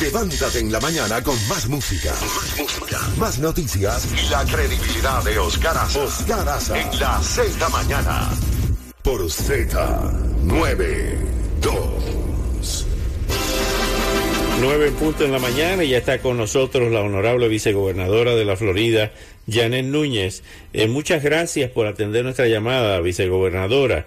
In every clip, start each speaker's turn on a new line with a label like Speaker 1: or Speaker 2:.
Speaker 1: Levántate en la mañana con más música, más noticias y la credibilidad de Oscar Aza. Oscar Aza. En la Z mañana. Por Z92.
Speaker 2: 9 en punto en la mañana y ya está con nosotros la honorable vicegobernadora de la Florida, Janet Núñez. Eh, muchas gracias por atender nuestra llamada, vicegobernadora.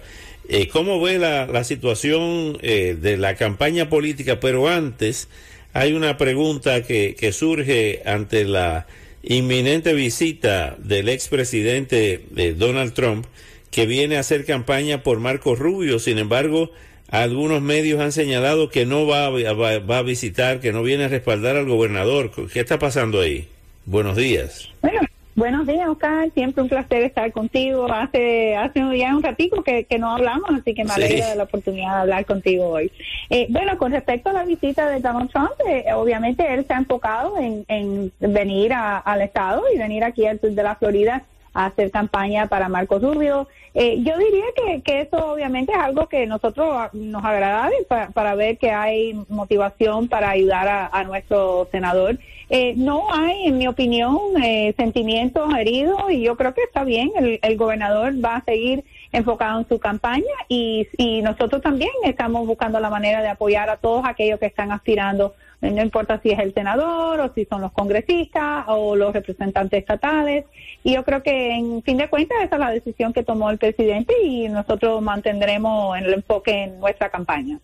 Speaker 2: Eh, ¿Cómo ve la, la situación eh, de la campaña política? Pero antes, hay una pregunta que, que surge ante la inminente visita del expresidente de Donald Trump, que viene a hacer campaña por Marco Rubio. Sin embargo, algunos medios han señalado que no va, va, va, a visitar, que no viene a respaldar al gobernador. ¿Qué está pasando ahí? Buenos días.
Speaker 3: Bueno, buenos días, Oscar. Siempre un placer estar contigo. Hace hace ya un ratico que, que no hablamos, así que me alegro de la oportunidad de hablar contigo hoy. Eh, bueno, con respecto a la visita de Donald Trump, eh, obviamente él se ha enfocado en, en venir a, al estado y venir aquí al sur de la Florida a hacer campaña para Marco Rubio. Eh, yo diría que, que, eso obviamente es algo que nosotros nos agrada para, para ver que hay motivación para ayudar a, a nuestro senador. Eh, no hay, en mi opinión, eh, sentimientos heridos y yo creo que está bien. El, el, gobernador va a seguir enfocado en su campaña y, y nosotros también estamos buscando la manera de apoyar a todos aquellos que están aspirando no importa si es el senador o si son los congresistas o los representantes estatales. Y yo creo que en fin de cuentas esa es la decisión que tomó el presidente y nosotros mantendremos el enfoque en nuestra campaña.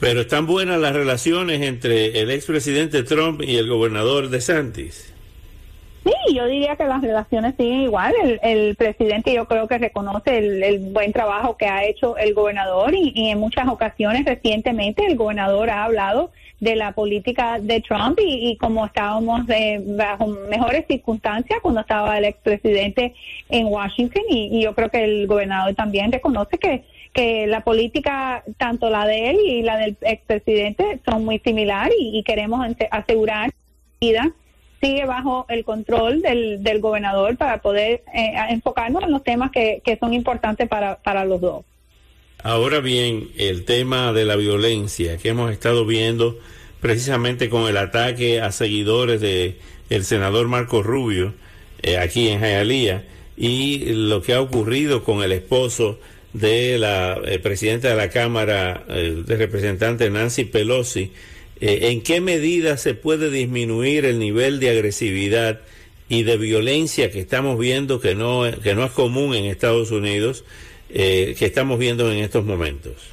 Speaker 2: Pero están buenas las relaciones entre el expresidente Trump y el gobernador de Santis.
Speaker 3: Sí, yo diría que las relaciones siguen igual. El, el presidente yo creo que reconoce el, el, buen trabajo que ha hecho el gobernador y, y en muchas ocasiones recientemente el gobernador ha hablado de la política de Trump y, como estábamos eh, bajo mejores circunstancias cuando estaba el expresidente en Washington y, yo creo que el gobernador también reconoce que, que la política, tanto la de él y la del expresidente, son muy similares y, queremos asegurar que sigue bajo el control del, del gobernador para poder eh, enfocarnos en los temas que, que son importantes para, para los dos.
Speaker 2: Ahora bien, el tema de la violencia que hemos estado viendo precisamente con el ataque a seguidores de el senador Marco Rubio eh, aquí en Hialeah y lo que ha ocurrido con el esposo de la eh, presidenta de la Cámara eh, de Representantes Nancy Pelosi, ¿en qué medida se puede disminuir el nivel de agresividad y de violencia que estamos viendo que no, que no es común en Estados Unidos? que estamos viendo en estos momentos?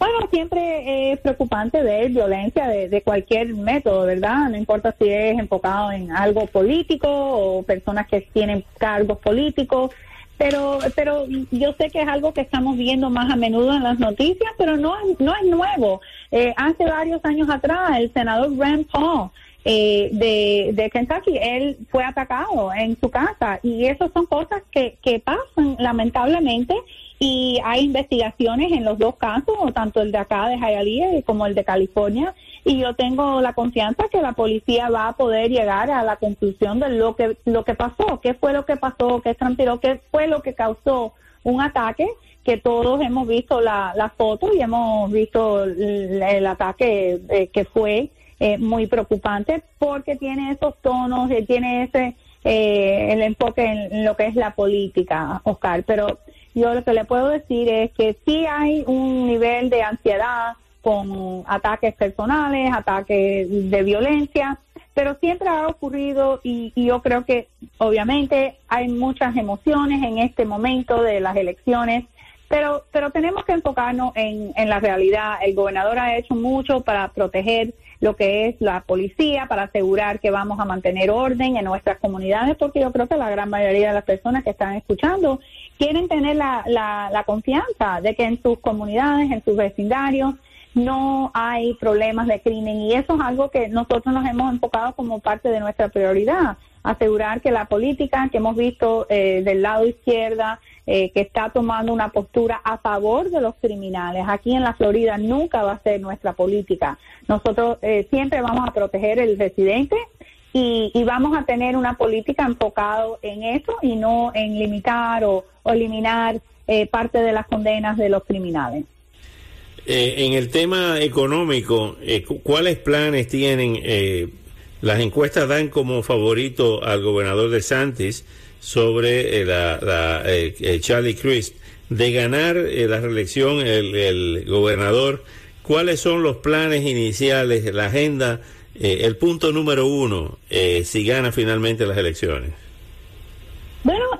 Speaker 3: Bueno, siempre es preocupante ver violencia de, cualquier método, ¿verdad? No importa si es enfocado en algo político o personas que tienen cargos políticos, pero pero yo sé que es algo que estamos viendo más a menudo en las noticias, pero no, no es nuevo. Eh, hace varios años atrás, el senador Rand Paul eh, de, de Kentucky, él fue atacado en su casa y esas son cosas que, que pasan lamentablemente y hay investigaciones en los dos casos, tanto el de acá de Hialeah como el de California y yo tengo la confianza que la policía va a poder llegar a la conclusión de lo que lo que pasó, qué fue lo que pasó, qué transpiró, qué fue lo que causó un ataque que todos hemos visto la, la foto y hemos visto el, ataque eh, que fue eh, muy preocupante porque tiene esos tonos, eh, tiene ese eh, el enfoque en, lo que es la política, Oscar. Pero yo lo que le puedo decir es que sí hay un nivel de ansiedad con ataques personales, ataques de violencia, pero siempre ha ocurrido y, y yo creo que obviamente hay muchas emociones en este momento de las elecciones pero, pero tenemos que enfocarnos en, en la realidad. El gobernador ha hecho mucho para proteger lo que es la policía, para asegurar que vamos a mantener orden en nuestras comunidades, porque yo creo que la gran mayoría de las personas que están escuchando quieren tener la, la, la confianza de que en sus comunidades, en sus vecindarios, no hay problemas de crimen y eso es algo que nosotros nos hemos enfocado como parte de nuestra prioridad. asegurar que la política que hemos visto eh, del lado izquierda, eh, que está tomando una postura a favor de los criminales, aquí en la Florida nunca va a ser nuestra política. Nosotros eh, siempre vamos a proteger el residente y, vamos a tener una política enfocada en eso y no en limitar o, eliminar parte de las condenas de los criminales.
Speaker 2: en el tema económico, ¿cuáles planes tienen las encuestas dan como favorito al gobernador de Santis sobre eh, la, eh, eh, Charlie Crisp de ganar la reelección el, el, gobernador. ¿Cuáles son los planes iniciales, la agenda, el punto número uno si gana finalmente las elecciones?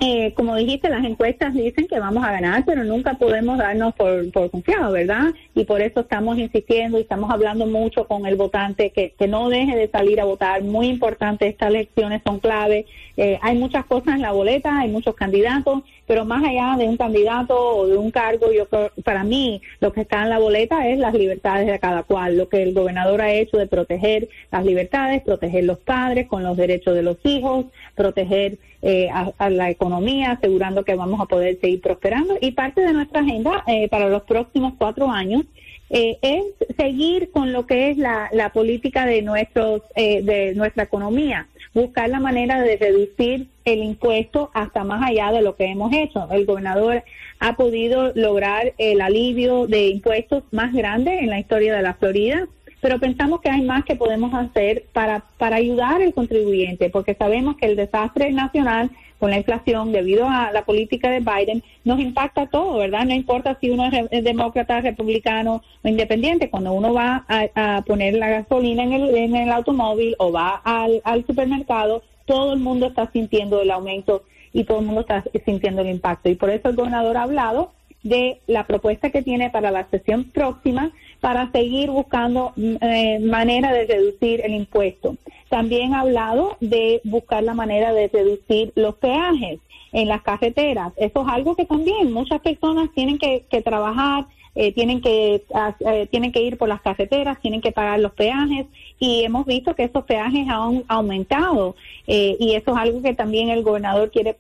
Speaker 3: Eh, como dijiste, las encuestas dicen que vamos a ganar, pero nunca podemos darnos por, por confiados, ¿verdad? Y por eso estamos insistiendo y estamos hablando mucho con el votante que, que no deje de salir a votar. Muy importante, estas elecciones son clave. Eh, hay muchas cosas en la boleta, hay muchos candidatos, pero más allá de un candidato o de un cargo, yo para mí lo que está en la boleta es las libertades de cada cual, lo que el gobernador ha hecho de proteger las libertades, proteger los padres con los derechos de los hijos, proteger eh, a, la economía, asegurando que vamos a poder seguir prosperando. Y parte de nuestra agenda eh, para los próximos cuatro años eh, es seguir con lo que es la, la política de nuestros de nuestra economía, buscar la manera de reducir el impuesto hasta más allá de lo que hemos hecho. El gobernador ha podido lograr el alivio de impuestos más grande en la historia de la Florida pero pensamos que hay más que podemos hacer para, para ayudar al contribuyente, porque sabemos que el desastre nacional con la inflación debido a la política de Biden nos impacta todo, ¿verdad? No importa si uno es demócrata, republicano o independiente, cuando uno va a, poner la gasolina en el, en el automóvil o va al, al supermercado, todo el mundo está sintiendo el aumento y todo el mundo está sintiendo el impacto. Y por eso el gobernador ha hablado de la propuesta que tiene para la sesión próxima para seguir buscando mm, eh, manera de reducir el impuesto. También ha hablado de buscar la manera de reducir los peajes en las carreteras. Eso es algo que también muchas personas tienen que, que trabajar eh, tienen que eh, tienen que ir por las carreteras, tienen que pagar los peajes y hemos visto que esos peajes han aumentado eh, y eso es algo que también el gobernador quiere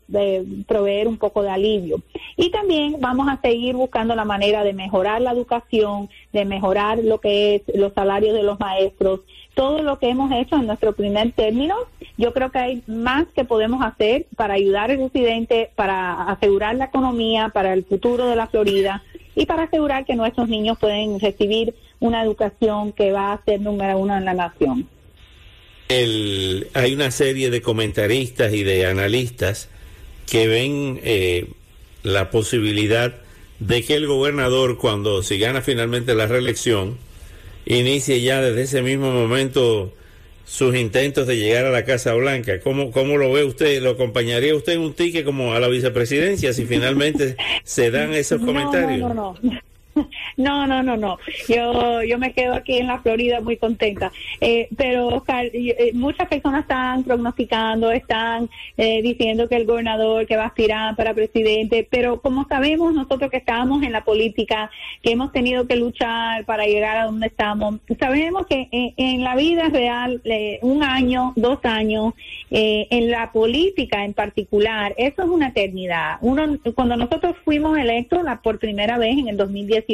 Speaker 3: proveer un poco de alivio. Y también vamos a seguir buscando la manera de mejorar la educación, de mejorar lo que es los salarios de los maestros, todo lo que hemos hecho en nuestro primer término. Yo creo que hay más que podemos hacer para ayudar al residente, para asegurar la economía, para el futuro de la Florida y para asegurar que nuestros niños pueden recibir una educación que va a ser número uno en la nación.
Speaker 2: hay una serie de comentaristas y de analistas que ven eh, la posibilidad de que el gobernador, cuando si gana finalmente la reelección, inicie ya desde ese mismo momento sus intentos de llegar a la Casa Blanca. ¿Cómo, cómo lo ve usted? ¿Lo acompañaría usted en un ticket como a la vicepresidencia si finalmente se dan esos comentarios?
Speaker 3: No, no, no. No, no, no, no. Yo, yo me quedo aquí en la Florida muy contenta. Eh, pero, Oscar, eh, muchas personas están prognosticando, están eh, diciendo que el gobernador que va a aspirar para presidente, pero como sabemos nosotros que estamos en la política, que hemos tenido que luchar para llegar a donde estamos, sabemos que en, la vida real, un año, dos años, en la política en particular, eso es una eternidad. Uno, cuando nosotros fuimos electos la, por primera vez en el 2018,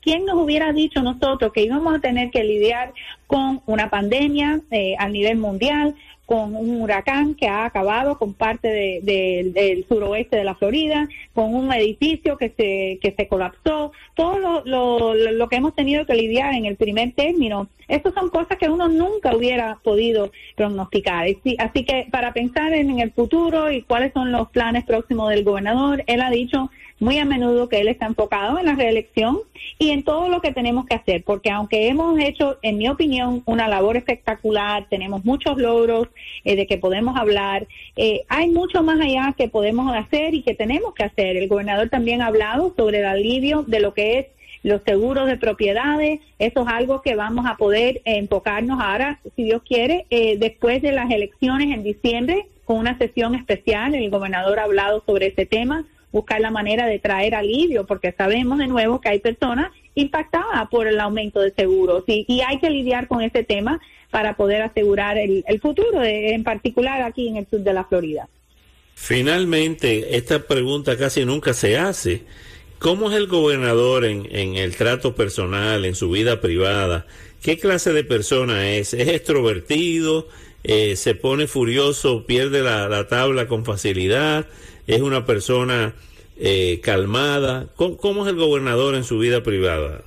Speaker 3: ¿quién nos hubiera dicho nosotros que íbamos a tener que lidiar con una pandemia eh, a nivel mundial, con un huracán que ha acabado con parte del suroeste de la Florida, con un edificio que se, que se colapsó, todo lo, lo, lo que hemos tenido que lidiar en el primer término, esas son cosas que uno nunca hubiera podido pronosticar. Así que para pensar en el futuro y cuáles son los planes próximos del gobernador, él ha dicho muy a menudo que él está enfocado en la reelección y en todo lo que tenemos que hacer, porque aunque hemos hecho, en mi opinión, una labor espectacular, tenemos muchos logros eh, de que podemos hablar, eh, hay mucho más allá que podemos hacer y que tenemos que hacer. El gobernador también ha hablado sobre el alivio de lo que es los seguros de propiedades, eso es algo que vamos a poder enfocarnos ahora, si Dios quiere, eh, después de las elecciones en diciembre, con una sesión especial. El gobernador ha hablado sobre ese tema buscar la manera de traer alivio, porque sabemos de nuevo que hay personas impactada por el aumento de seguros y, y hay que lidiar con ese tema para poder asegurar el, el futuro, en particular aquí en el sur de la Florida.
Speaker 2: Finalmente, esta pregunta casi nunca se hace. ¿Cómo es el gobernador en, en, el trato personal, en su vida privada? ¿Qué clase de persona es? ¿Es extrovertido? Eh, ¿Se pone furioso? ¿Pierde la, la, tabla con facilidad? ¿Es una persona eh, calmada? ¿Cómo, ¿Cómo, es el gobernador en su vida privada?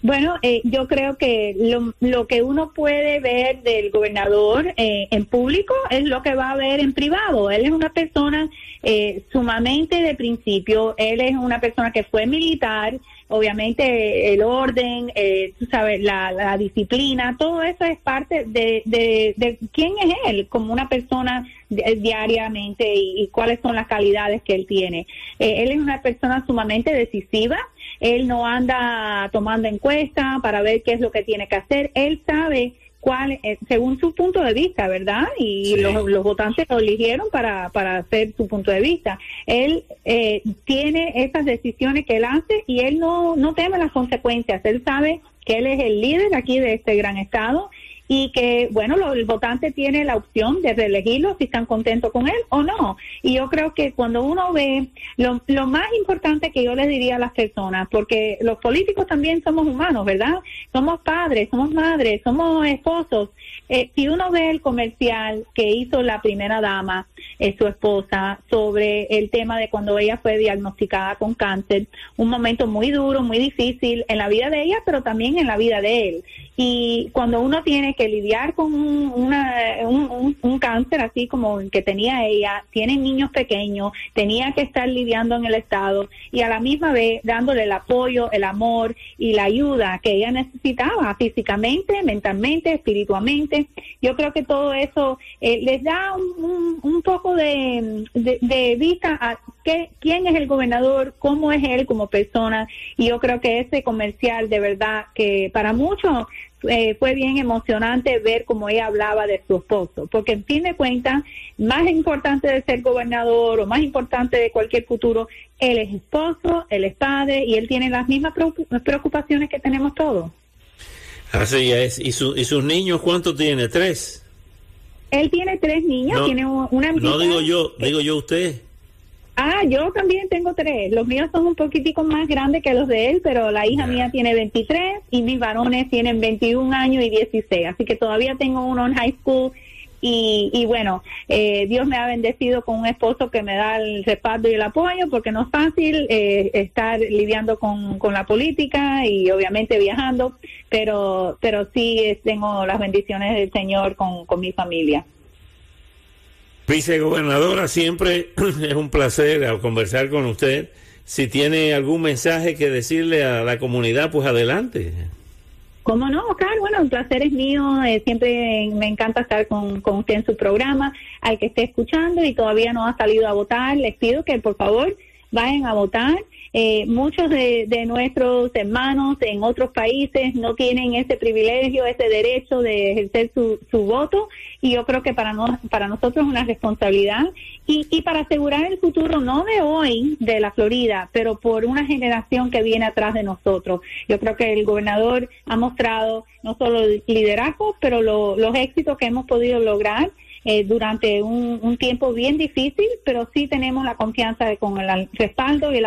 Speaker 3: Bueno, eh, yo creo que lo, lo, que uno puede ver del gobernador eh, en público es lo que va a ver en privado. Él es una persona eh, sumamente de principio, él es una persona que fue militar, obviamente el orden, eh, sabes, la, disciplina, todo eso es parte de, de, de, quién es él como una persona diariamente y, y, cuáles son las calidades que él tiene. Eh, él es una persona sumamente decisiva, él no anda tomando encuestas para ver qué es lo que tiene que hacer, él sabe cuál, eh, según su punto de vista, ¿verdad? Y sí. los, los, votantes lo eligieron para, para hacer su punto de vista. Él eh, tiene esas decisiones que él hace y él no, no teme las consecuencias. Él sabe que él es el líder aquí de este gran estado y que, bueno, lo, el votante tiene la opción de reelegirlo si están contentos con él o no. Y yo creo que cuando uno ve, lo, lo más importante que yo les diría a las personas, porque los políticos también somos humanos, ¿verdad? Somos padres, somos madres, somos esposos. Eh, si uno ve el comercial que hizo la primera dama, eh, su esposa, sobre el tema de cuando ella fue diagnosticada con cáncer, un momento muy duro, muy difícil en la vida de ella, pero también en la vida de él. Y cuando uno tiene que lidiar con un, una, un, cáncer así como el que tenía ella, tiene niños pequeños, tenía que estar lidiando en el Estado y a la misma vez dándole el apoyo, el amor y la ayuda que ella necesitaba físicamente, mentalmente, espiritualmente. Yo creo que todo eso eh, les da un, un poco de, de, de vista a qué, quién es el gobernador, cómo es él como persona y yo creo que ese comercial de verdad que para muchos eh, fue bien emocionante ver cómo ella hablaba de su esposo, porque en fin de cuentas, más importante de ser gobernador o más importante de cualquier futuro, él es esposo, él es padre y él tiene las mismas preocupaciones que tenemos todos.
Speaker 2: Así es. ¿Y, su, y sus niños cuántos tiene? ¿Tres?
Speaker 3: Él tiene tres niños,
Speaker 2: no,
Speaker 3: tiene una
Speaker 2: No digo yo, digo yo usted.
Speaker 3: Ah, yo también tengo tres. Los míos son un poquitico más grandes que los de él, pero la hija yeah. mía tiene 23 y mis varones tienen 21 años y 16. Así que todavía tengo uno en high school. Y, y bueno, eh, Dios me ha bendecido con un esposo que me da el respaldo y el apoyo, porque no es fácil eh, estar lidiando con, con la política y obviamente viajando, pero, pero sí tengo las bendiciones del Señor con, con mi familia.
Speaker 2: Vicegobernadora, siempre es un placer conversar con usted. Si tiene algún mensaje que decirle a la comunidad, pues adelante.
Speaker 3: ¿Cómo no, Oscar? Bueno, el placer es mío. Eh, siempre me encanta estar con, con, usted en su programa. Al que esté escuchando y todavía no ha salido a votar, les pido que por favor vayan a votar. Eh, muchos de, de, nuestros hermanos en otros países no tienen ese privilegio, ese derecho de ejercer su, su voto y yo creo que para, no, para nosotros es una responsabilidad y, y para asegurar el futuro no de hoy de la Florida, pero por una generación que viene atrás de nosotros. Yo creo que el gobernador ha mostrado no solo liderazgo, pero lo, los éxitos que hemos podido lograr eh, durante un, un, tiempo bien difícil, pero sí tenemos la confianza de, con el respaldo y el